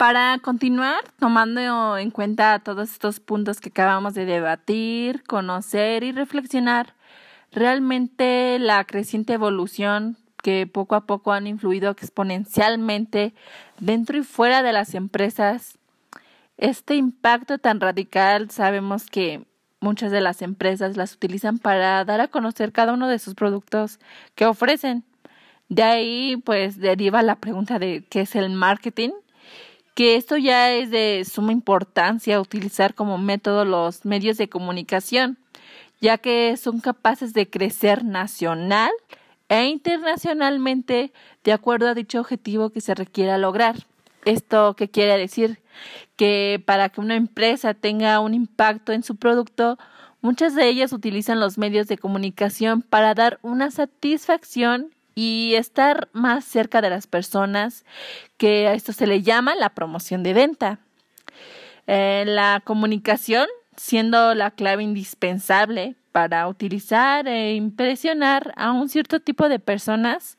para continuar, tomando en cuenta todos estos puntos que acabamos de debatir, conocer y reflexionar, realmente la creciente evolución que poco a poco han influido exponencialmente dentro y fuera de las empresas, este impacto tan radical sabemos que muchas de las empresas las utilizan para dar a conocer cada uno de sus productos que ofrecen. De ahí pues deriva la pregunta de qué es el marketing, que esto ya es de suma importancia utilizar como método los medios de comunicación, ya que son capaces de crecer nacional e internacionalmente de acuerdo a dicho objetivo que se requiera lograr. ¿Esto qué quiere decir? Que para que una empresa tenga un impacto en su producto, muchas de ellas utilizan los medios de comunicación para dar una satisfacción y estar más cerca de las personas, que a esto se le llama la promoción de venta. Eh, la comunicación siendo la clave indispensable para utilizar e impresionar a un cierto tipo de personas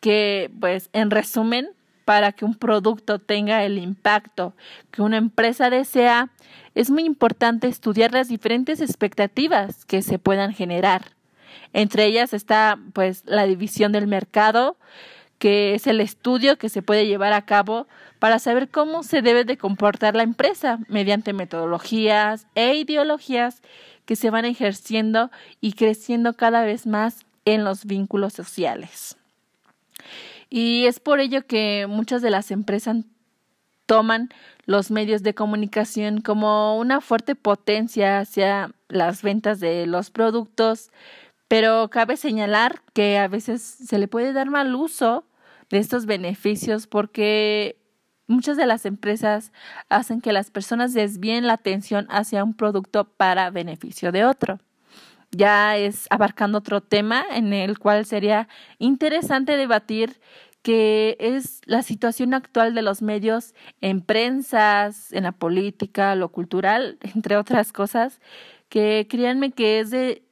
que, pues, en resumen, para que un producto tenga el impacto que una empresa desea, es muy importante estudiar las diferentes expectativas que se puedan generar. Entre ellas está, pues, la división del mercado, que es el estudio que se puede llevar a cabo para saber cómo se debe de comportar la empresa mediante metodologías e ideologías que se van ejerciendo y creciendo cada vez más en los vínculos sociales. Y es por ello que muchas de las empresas toman los medios de comunicación como una fuerte potencia hacia las ventas de los productos, pero cabe señalar que a veces se le puede dar mal uso de estos beneficios porque muchas de las empresas hacen que las personas desvíen la atención hacia un producto para beneficio de otro. Ya es abarcando otro tema en el cual sería interesante debatir que es la situación actual de los medios en prensas, en la política, lo cultural, entre otras cosas, que créanme que es de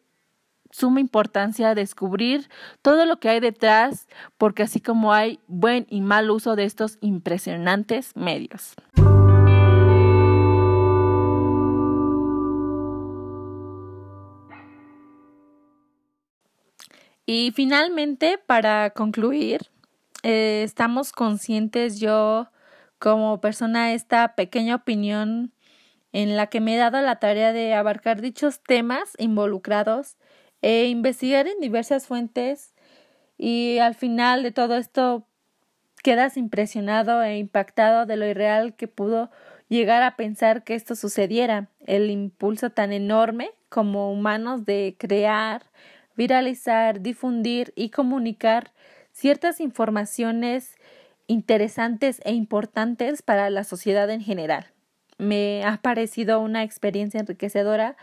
suma importancia descubrir todo lo que hay detrás, porque así como hay buen y mal uso de estos impresionantes medios. Y finalmente, para concluir, eh, estamos conscientes yo como persona esta pequeña opinión en la que me he dado la tarea de abarcar dichos temas involucrados e investigar en diversas fuentes y al final de todo esto quedas impresionado e impactado de lo irreal que pudo llegar a pensar que esto sucediera, el impulso tan enorme como humanos de crear, viralizar, difundir y comunicar ciertas informaciones interesantes e importantes para la sociedad en general. Me ha parecido una experiencia enriquecedora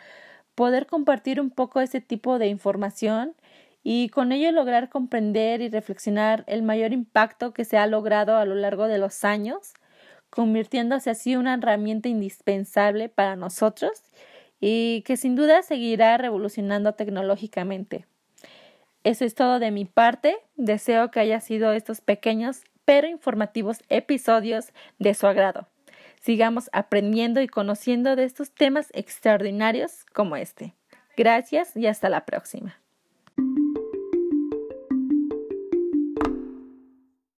poder compartir un poco ese tipo de información y con ello lograr comprender y reflexionar el mayor impacto que se ha logrado a lo largo de los años, convirtiéndose así una herramienta indispensable para nosotros y que sin duda seguirá revolucionando tecnológicamente. Eso es todo de mi parte. Deseo que haya sido estos pequeños pero informativos episodios de su agrado sigamos aprendiendo y conociendo de estos temas extraordinarios como este. Gracias y hasta la próxima.